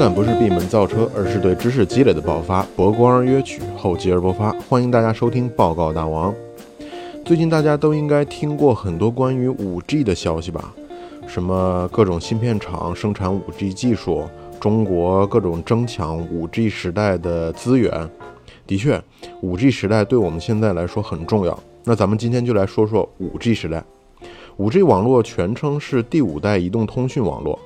感不是闭门造车，而是对知识积累的爆发。博观而约取，厚积而薄发。欢迎大家收听报告大王。最近大家都应该听过很多关于五 G 的消息吧？什么各种芯片厂生产五 G 技术，中国各种争抢五 G 时代的资源。的确，五 G 时代对我们现在来说很重要。那咱们今天就来说说五 G 时代。五 G 网络全称是第五代移动通讯网络。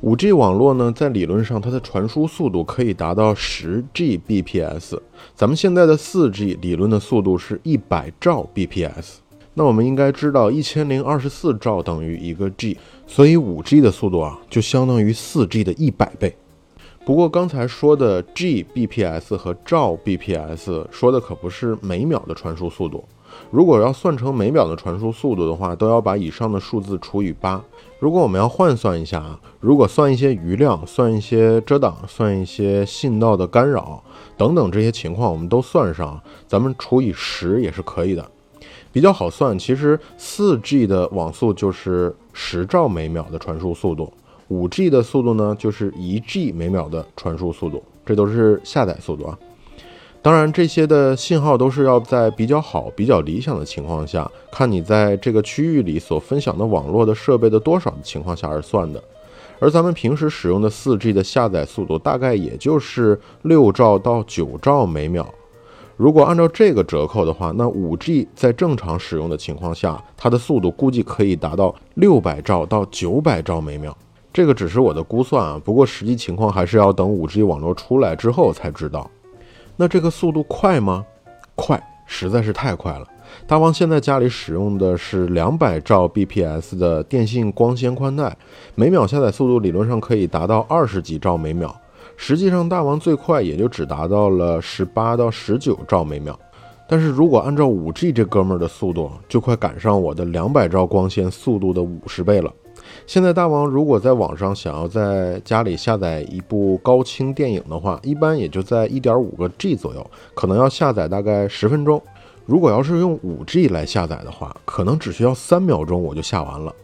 五 G 网络呢，在理论上它的传输速度可以达到十 Gbps，咱们现在的四 G 理论的速度是一百兆 bps。那我们应该知道，一千零二十四兆等于一个 G，所以五 G 的速度啊，就相当于四 G 的一百倍。不过刚才说的 Gbps 和兆 bps 说的可不是每秒的传输速度。如果要算成每秒的传输速度的话，都要把以上的数字除以八。如果我们要换算一下啊，如果算一些余量、算一些遮挡、算一些信道的干扰等等这些情况，我们都算上，咱们除以十也是可以的，比较好算。其实四 G 的网速就是十兆每秒的传输速度，五 G 的速度呢就是一 G 每秒的传输速度，这都是下载速度啊。当然，这些的信号都是要在比较好、比较理想的情况下，看你在这个区域里所分享的网络的设备的多少的情况下而算的。而咱们平时使用的 4G 的下载速度大概也就是六兆到九兆每秒。如果按照这个折扣的话，那 5G 在正常使用的情况下，它的速度估计可以达到六百兆到九百兆每秒。这个只是我的估算啊，不过实际情况还是要等 5G 网络出来之后才知道。那这个速度快吗？快，实在是太快了。大王现在家里使用的是两百兆 bps 的电信光纤宽带，每秒下载速度理论上可以达到二十几兆每秒。实际上，大王最快也就只达到了十八到十九兆每秒。但是如果按照五 G 这哥们儿的速度，就快赶上我的两百兆光纤速度的五十倍了。现在大王如果在网上想要在家里下载一部高清电影的话，一般也就在一点五个 G 左右，可能要下载大概十分钟。如果要是用五 G 来下载的话，可能只需要三秒钟我就下完了。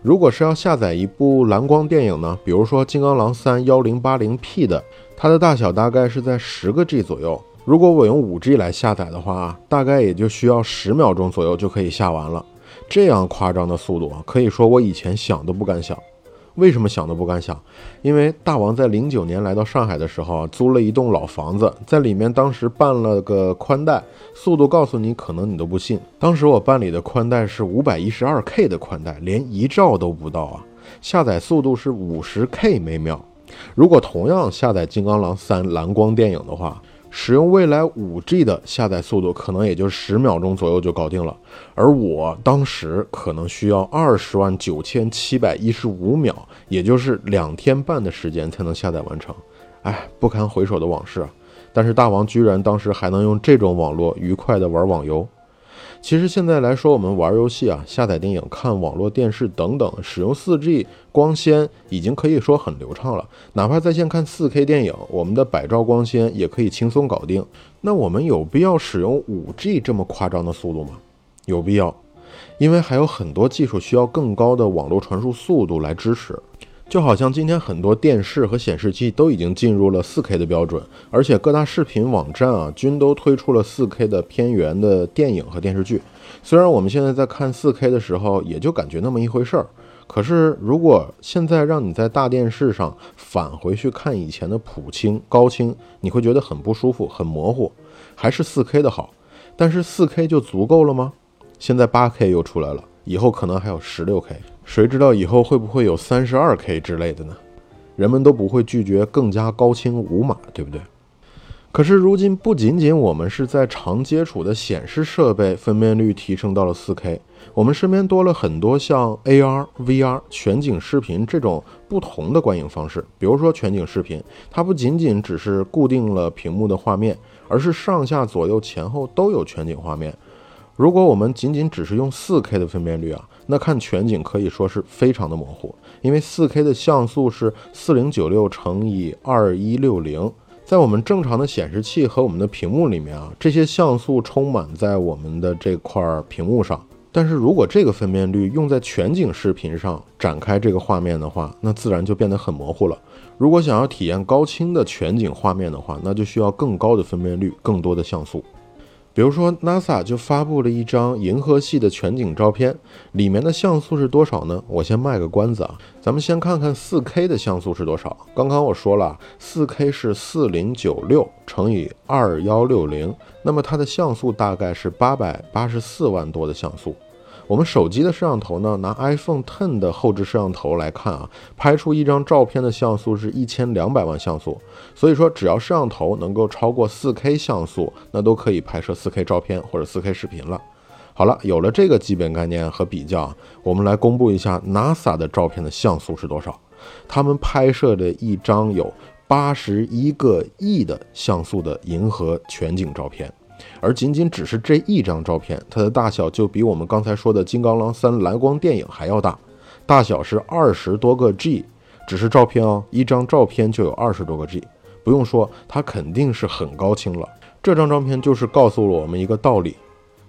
如果是要下载一部蓝光电影呢，比如说《金刚狼三》幺零八零 P 的，它的大小大概是在十个 G 左右。如果我用五 G 来下载的话，大概也就需要十秒钟左右就可以下完了。这样夸张的速度啊，可以说我以前想都不敢想。为什么想都不敢想？因为大王在零九年来到上海的时候啊，租了一栋老房子，在里面当时办了个宽带，速度告诉你，可能你都不信。当时我办理的宽带是五百一十二 K 的宽带，连一兆都不到啊，下载速度是五十 K 每秒。如果同样下载《金刚狼三》蓝光电影的话，使用未来五 G 的下载速度，可能也就十秒钟左右就搞定了，而我当时可能需要二十万九千七百一十五秒，也就是两天半的时间才能下载完成。哎，不堪回首的往事啊！但是大王居然当时还能用这种网络愉快的玩网游。其实现在来说，我们玩游戏啊、下载电影、看网络电视等等，使用 4G 光纤已经可以说很流畅了。哪怕在线看 4K 电影，我们的百兆光纤也可以轻松搞定。那我们有必要使用 5G 这么夸张的速度吗？有必要，因为还有很多技术需要更高的网络传输速度来支持。就好像今天很多电视和显示器都已经进入了 4K 的标准，而且各大视频网站啊均都推出了 4K 的片源的电影和电视剧。虽然我们现在在看 4K 的时候也就感觉那么一回事儿，可是如果现在让你在大电视上返回去看以前的普清高清，你会觉得很不舒服、很模糊，还是 4K 的好。但是 4K 就足够了吗？现在 8K 又出来了，以后可能还有 16K。谁知道以后会不会有三十二 K 之类的呢？人们都不会拒绝更加高清无码，对不对？可是如今不仅仅我们是在常接触的显示设备分辨率提升到了四 K，我们身边多了很多像 AR、VR、全景视频这种不同的观影方式。比如说全景视频，它不仅仅只是固定了屏幕的画面，而是上下左右前后都有全景画面。如果我们仅仅只是用四 K 的分辨率啊。那看全景可以说是非常的模糊，因为 4K 的像素是4096乘以2160，在我们正常的显示器和我们的屏幕里面啊，这些像素充满在我们的这块屏幕上，但是如果这个分辨率用在全景视频上展开这个画面的话，那自然就变得很模糊了。如果想要体验高清的全景画面的话，那就需要更高的分辨率，更多的像素。比如说，NASA 就发布了一张银河系的全景照片，里面的像素是多少呢？我先卖个关子啊，咱们先看看 4K 的像素是多少。刚刚我说了，4K 是四零九六乘以二幺六零那么它的像素大概是八百八十四万多的像素。我们手机的摄像头呢，拿 iPhone 10的后置摄像头来看啊，拍出一张照片的像素是一千两百万像素。所以说，只要摄像头能够超过 4K 像素，那都可以拍摄 4K 照片或者 4K 视频了。好了，有了这个基本概念和比较，我们来公布一下 NASA 的照片的像素是多少。他们拍摄的一张有八十一个亿的像素的银河全景照片。而仅仅只是这一张照片，它的大小就比我们刚才说的《金刚狼三》蓝光电影还要大，大小是二十多个 G，只是照片哦，一张照片就有二十多个 G，不用说，它肯定是很高清了。这张照片就是告诉了我们一个道理，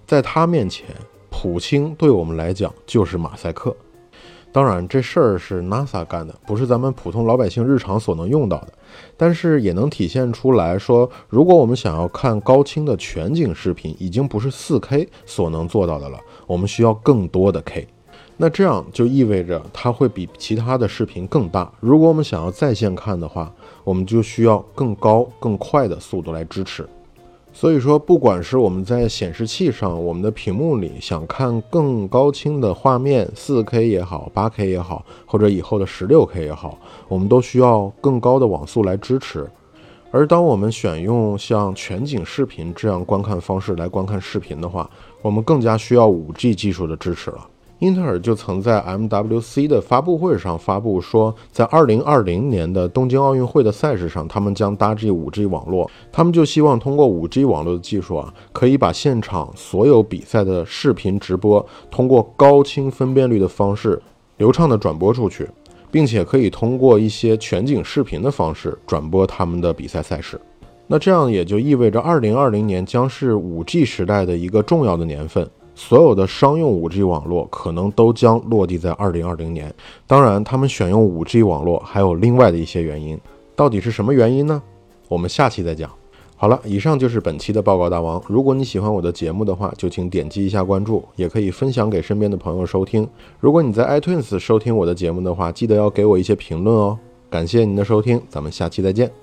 在它面前，普青对我们来讲就是马赛克。当然，这事儿是 NASA 干的，不是咱们普通老百姓日常所能用到的。但是也能体现出来说，如果我们想要看高清的全景视频，已经不是 4K 所能做到的了，我们需要更多的 K。那这样就意味着它会比其他的视频更大。如果我们想要在线看的话，我们就需要更高、更快的速度来支持。所以说，不管是我们在显示器上，我们的屏幕里想看更高清的画面，4K 也好，8K 也好，或者以后的 16K 也好，我们都需要更高的网速来支持。而当我们选用像全景视频这样观看方式来观看视频的话，我们更加需要 5G 技术的支持了。英特尔就曾在 MWC 的发布会上发布说，在2020年的东京奥运会的赛事上，他们将搭建 5G 网络。他们就希望通过 5G 网络的技术啊，可以把现场所有比赛的视频直播通过高清分辨率的方式流畅的转播出去，并且可以通过一些全景视频的方式转播他们的比赛赛事。那这样也就意味着2020年将是 5G 时代的一个重要的年份。所有的商用 5G 网络可能都将落地在2020年。当然，他们选用 5G 网络还有另外的一些原因，到底是什么原因呢？我们下期再讲。好了，以上就是本期的报告大王。如果你喜欢我的节目的话，就请点击一下关注，也可以分享给身边的朋友收听。如果你在 iTunes 收听我的节目的话，记得要给我一些评论哦。感谢您的收听，咱们下期再见。